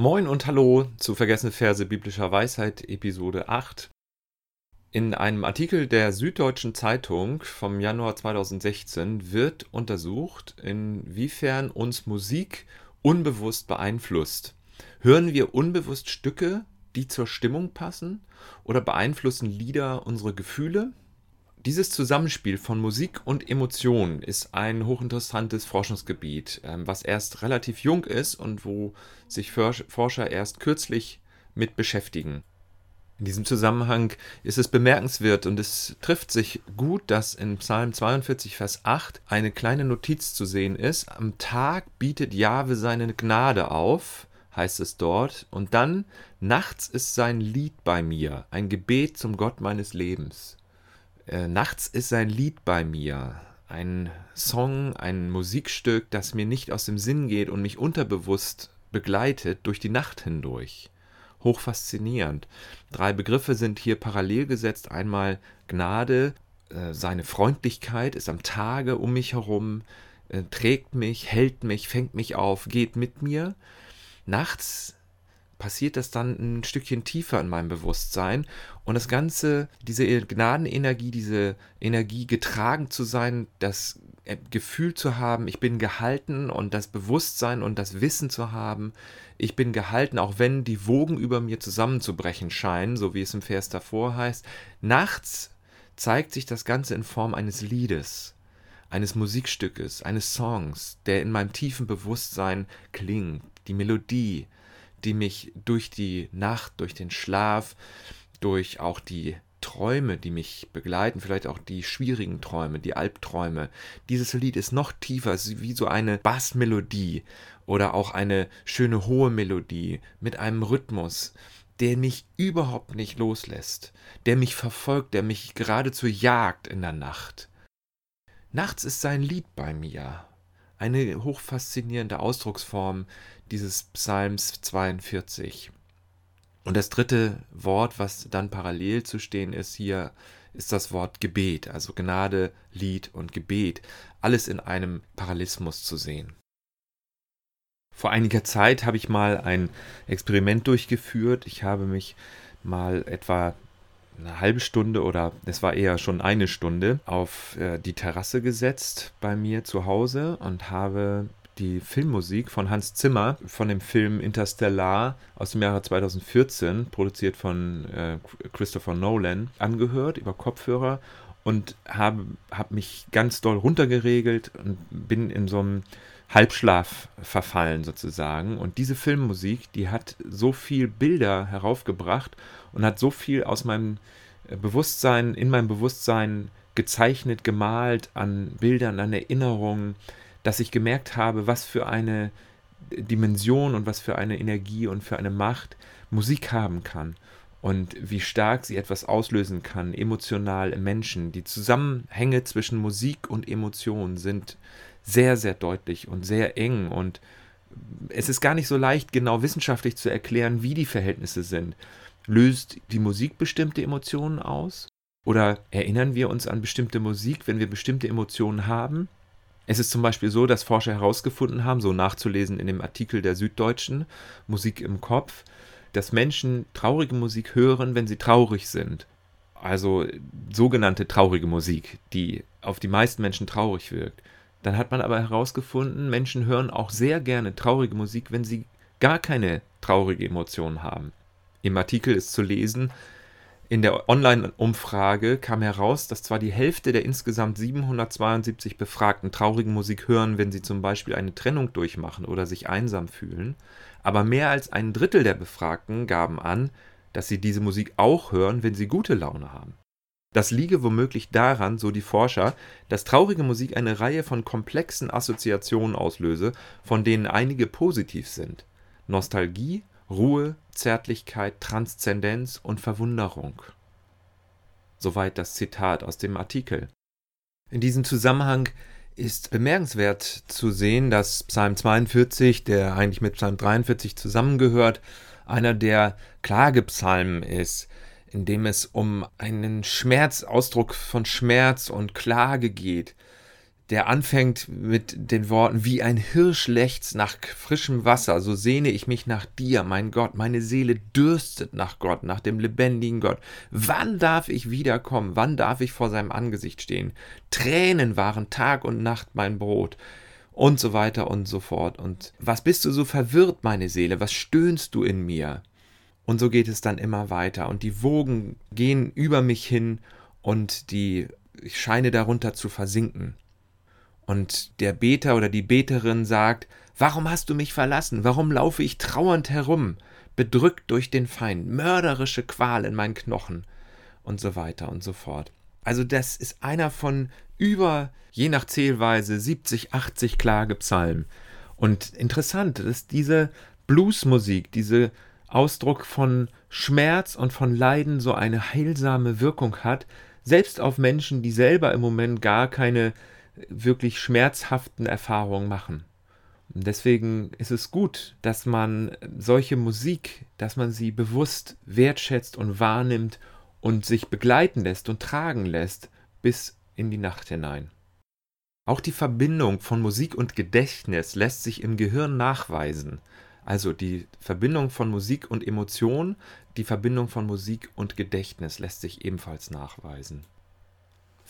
Moin und Hallo zu Vergessene Verse biblischer Weisheit, Episode 8. In einem Artikel der Süddeutschen Zeitung vom Januar 2016 wird untersucht, inwiefern uns Musik unbewusst beeinflusst. Hören wir unbewusst Stücke, die zur Stimmung passen, oder beeinflussen Lieder unsere Gefühle? Dieses Zusammenspiel von Musik und Emotion ist ein hochinteressantes Forschungsgebiet, ähm, was erst relativ jung ist und wo sich Forscher erst kürzlich mit beschäftigen. In diesem Zusammenhang ist es bemerkenswert und es trifft sich gut, dass in Psalm 42, Vers 8 eine kleine Notiz zu sehen ist. Am Tag bietet Jahwe seine Gnade auf, heißt es dort, und dann nachts ist sein Lied bei mir, ein Gebet zum Gott meines Lebens. Äh, nachts ist ein Lied bei mir, ein Song, ein Musikstück, das mir nicht aus dem Sinn geht und mich unterbewusst begleitet durch die Nacht hindurch. Hochfaszinierend. Drei Begriffe sind hier parallel gesetzt. Einmal Gnade, äh, seine Freundlichkeit ist am Tage um mich herum, äh, trägt mich, hält mich, fängt mich auf, geht mit mir. Nachts passiert das dann ein Stückchen tiefer in meinem Bewusstsein und das Ganze, diese Gnadenenergie, diese Energie getragen zu sein, das äh, Gefühl zu haben, ich bin gehalten und das Bewusstsein und das Wissen zu haben, ich bin gehalten, auch wenn die Wogen über mir zusammenzubrechen scheinen, so wie es im Vers davor heißt. Nachts zeigt sich das Ganze in Form eines Liedes, eines Musikstückes, eines Songs, der in meinem tiefen Bewusstsein klingt, die Melodie, die mich durch die Nacht, durch den Schlaf, durch auch die Träume, die mich begleiten, vielleicht auch die schwierigen Träume, die Albträume. Dieses Lied ist noch tiefer, ist wie so eine Bassmelodie oder auch eine schöne hohe Melodie mit einem Rhythmus, der mich überhaupt nicht loslässt, der mich verfolgt, der mich geradezu jagt in der Nacht. Nachts ist sein Lied bei mir, eine hochfaszinierende Ausdrucksform dieses Psalms 42. Und das dritte Wort, was dann parallel zu stehen ist hier, ist das Wort Gebet, also Gnade, Lied und Gebet, alles in einem Parallelismus zu sehen. Vor einiger Zeit habe ich mal ein Experiment durchgeführt. Ich habe mich mal etwa eine halbe Stunde oder es war eher schon eine Stunde auf äh, die Terrasse gesetzt bei mir zu Hause und habe die Filmmusik von Hans Zimmer von dem Film Interstellar aus dem Jahre 2014, produziert von äh, Christopher Nolan, angehört über Kopfhörer und habe hab mich ganz doll runtergeregelt und bin in so einem Halbschlaf verfallen sozusagen. Und diese Filmmusik, die hat so viel Bilder heraufgebracht und hat so viel aus meinem äh, Bewusstsein, in meinem Bewusstsein gezeichnet, gemalt an Bildern, an Erinnerungen, dass ich gemerkt habe, was für eine Dimension und was für eine Energie und für eine Macht Musik haben kann und wie stark sie etwas auslösen kann, emotional im Menschen. Die Zusammenhänge zwischen Musik und Emotion sind sehr, sehr deutlich und sehr eng und es ist gar nicht so leicht, genau wissenschaftlich zu erklären, wie die Verhältnisse sind. Löst die Musik bestimmte Emotionen aus? Oder erinnern wir uns an bestimmte Musik, wenn wir bestimmte Emotionen haben? Es ist zum Beispiel so, dass Forscher herausgefunden haben, so nachzulesen in dem Artikel der Süddeutschen, Musik im Kopf, dass Menschen traurige Musik hören, wenn sie traurig sind. Also sogenannte traurige Musik, die auf die meisten Menschen traurig wirkt. Dann hat man aber herausgefunden, Menschen hören auch sehr gerne traurige Musik, wenn sie gar keine traurige Emotion haben. Im Artikel ist zu lesen, in der Online-Umfrage kam heraus, dass zwar die Hälfte der insgesamt 772 Befragten traurige Musik hören, wenn sie zum Beispiel eine Trennung durchmachen oder sich einsam fühlen, aber mehr als ein Drittel der Befragten gaben an, dass sie diese Musik auch hören, wenn sie gute Laune haben. Das liege womöglich daran, so die Forscher, dass traurige Musik eine Reihe von komplexen Assoziationen auslöse, von denen einige positiv sind. Nostalgie, Ruhe, Zärtlichkeit, Transzendenz und Verwunderung. Soweit das Zitat aus dem Artikel. In diesem Zusammenhang ist bemerkenswert zu sehen, dass Psalm 42, der eigentlich mit Psalm 43 zusammengehört, einer der Klagepsalmen ist, in dem es um einen Schmerz, Ausdruck von Schmerz und Klage geht, der anfängt mit den Worten, wie ein Hirsch lechzt nach frischem Wasser, so sehne ich mich nach dir, mein Gott, meine Seele dürstet nach Gott, nach dem lebendigen Gott. Wann darf ich wiederkommen? Wann darf ich vor seinem Angesicht stehen? Tränen waren Tag und Nacht mein Brot. Und so weiter und so fort. Und was bist du so verwirrt, meine Seele? Was stöhnst du in mir? Und so geht es dann immer weiter. Und die Wogen gehen über mich hin und die, ich scheine darunter zu versinken. Und der Beter oder die Beterin sagt, Warum hast du mich verlassen? Warum laufe ich trauernd herum, bedrückt durch den Feind, mörderische Qual in meinen Knochen und so weiter und so fort. Also das ist einer von über, je nach Zählweise, 70, 80 Klagepsalmen. Und interessant, dass diese Bluesmusik, diese Ausdruck von Schmerz und von Leiden so eine heilsame Wirkung hat, selbst auf Menschen, die selber im Moment gar keine wirklich schmerzhaften Erfahrungen machen. Und deswegen ist es gut, dass man solche Musik, dass man sie bewusst wertschätzt und wahrnimmt und sich begleiten lässt und tragen lässt bis in die Nacht hinein. Auch die Verbindung von Musik und Gedächtnis lässt sich im Gehirn nachweisen. Also die Verbindung von Musik und Emotion, die Verbindung von Musik und Gedächtnis lässt sich ebenfalls nachweisen.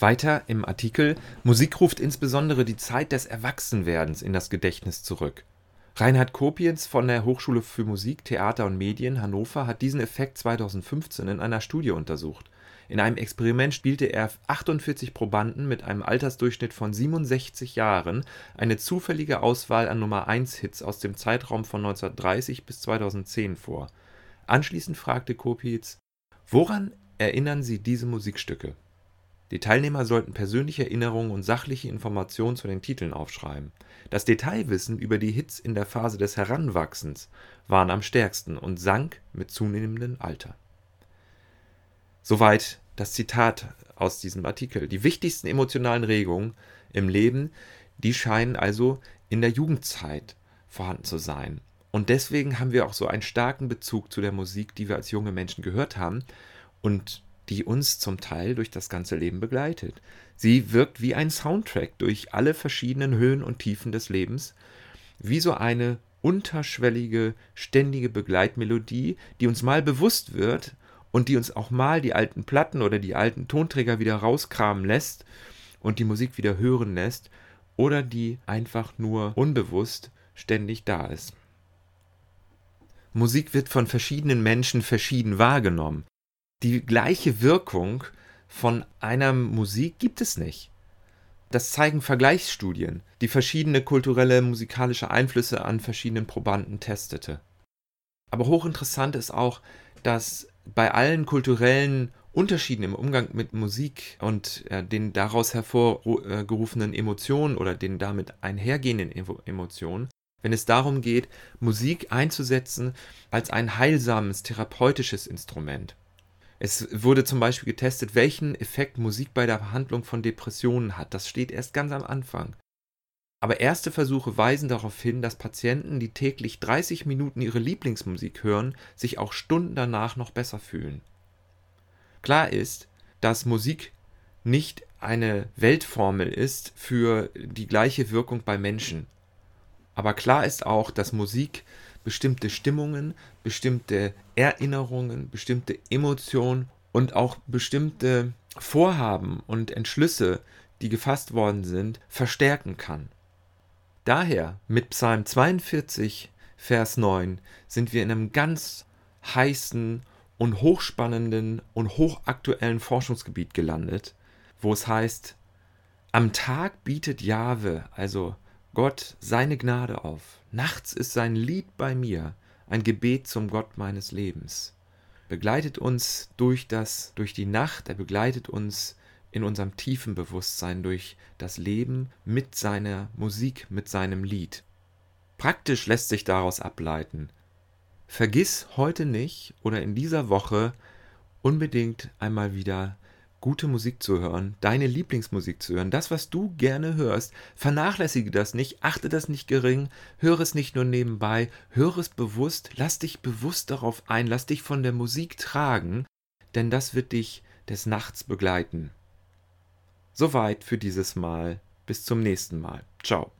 Weiter im Artikel Musik ruft insbesondere die Zeit des Erwachsenwerdens in das Gedächtnis zurück. Reinhard Kopiens von der Hochschule für Musik, Theater und Medien Hannover hat diesen Effekt 2015 in einer Studie untersucht. In einem Experiment spielte er 48 Probanden mit einem Altersdurchschnitt von 67 Jahren eine zufällige Auswahl an Nummer 1 Hits aus dem Zeitraum von 1930 bis 2010 vor. Anschließend fragte Kopietz: Woran erinnern Sie diese Musikstücke die Teilnehmer sollten persönliche Erinnerungen und sachliche Informationen zu den Titeln aufschreiben. Das Detailwissen über die Hits in der Phase des Heranwachsens waren am stärksten und sank mit zunehmendem Alter. Soweit das Zitat aus diesem Artikel. Die wichtigsten emotionalen Regungen im Leben, die scheinen also in der Jugendzeit vorhanden zu sein. Und deswegen haben wir auch so einen starken Bezug zu der Musik, die wir als junge Menschen gehört haben. Und die uns zum Teil durch das ganze Leben begleitet. Sie wirkt wie ein Soundtrack durch alle verschiedenen Höhen und Tiefen des Lebens, wie so eine unterschwellige, ständige Begleitmelodie, die uns mal bewusst wird und die uns auch mal die alten Platten oder die alten Tonträger wieder rauskramen lässt und die Musik wieder hören lässt oder die einfach nur unbewusst ständig da ist. Musik wird von verschiedenen Menschen verschieden wahrgenommen die gleiche Wirkung von einer Musik gibt es nicht. Das zeigen Vergleichsstudien, die verschiedene kulturelle musikalische Einflüsse an verschiedenen Probanden testete. Aber hochinteressant ist auch, dass bei allen kulturellen Unterschieden im Umgang mit Musik und äh, den daraus hervorgerufenen Emotionen oder den damit einhergehenden Emotionen, wenn es darum geht, Musik einzusetzen als ein heilsames therapeutisches Instrument. Es wurde zum Beispiel getestet, welchen Effekt Musik bei der Behandlung von Depressionen hat. Das steht erst ganz am Anfang. Aber erste Versuche weisen darauf hin, dass Patienten, die täglich 30 Minuten ihre Lieblingsmusik hören, sich auch Stunden danach noch besser fühlen. Klar ist, dass Musik nicht eine Weltformel ist für die gleiche Wirkung bei Menschen. Aber klar ist auch, dass Musik bestimmte Stimmungen, bestimmte Erinnerungen, bestimmte Emotionen und auch bestimmte Vorhaben und Entschlüsse, die gefasst worden sind, verstärken kann. Daher mit Psalm 42, Vers 9 sind wir in einem ganz heißen und hochspannenden und hochaktuellen Forschungsgebiet gelandet, wo es heißt, am Tag bietet Jahwe, also Gott seine Gnade auf. Nachts ist sein Lied bei mir, ein Gebet zum Gott meines Lebens. Begleitet uns durch das, durch die Nacht, er begleitet uns in unserem tiefen Bewusstsein durch das Leben mit seiner Musik, mit seinem Lied. Praktisch lässt sich daraus ableiten. Vergiss heute nicht oder in dieser Woche unbedingt einmal wieder gute Musik zu hören, deine Lieblingsmusik zu hören, das, was du gerne hörst, vernachlässige das nicht, achte das nicht gering, höre es nicht nur nebenbei, höre es bewusst, lass dich bewusst darauf ein, lass dich von der Musik tragen, denn das wird dich des Nachts begleiten. Soweit für dieses Mal. Bis zum nächsten Mal. Ciao.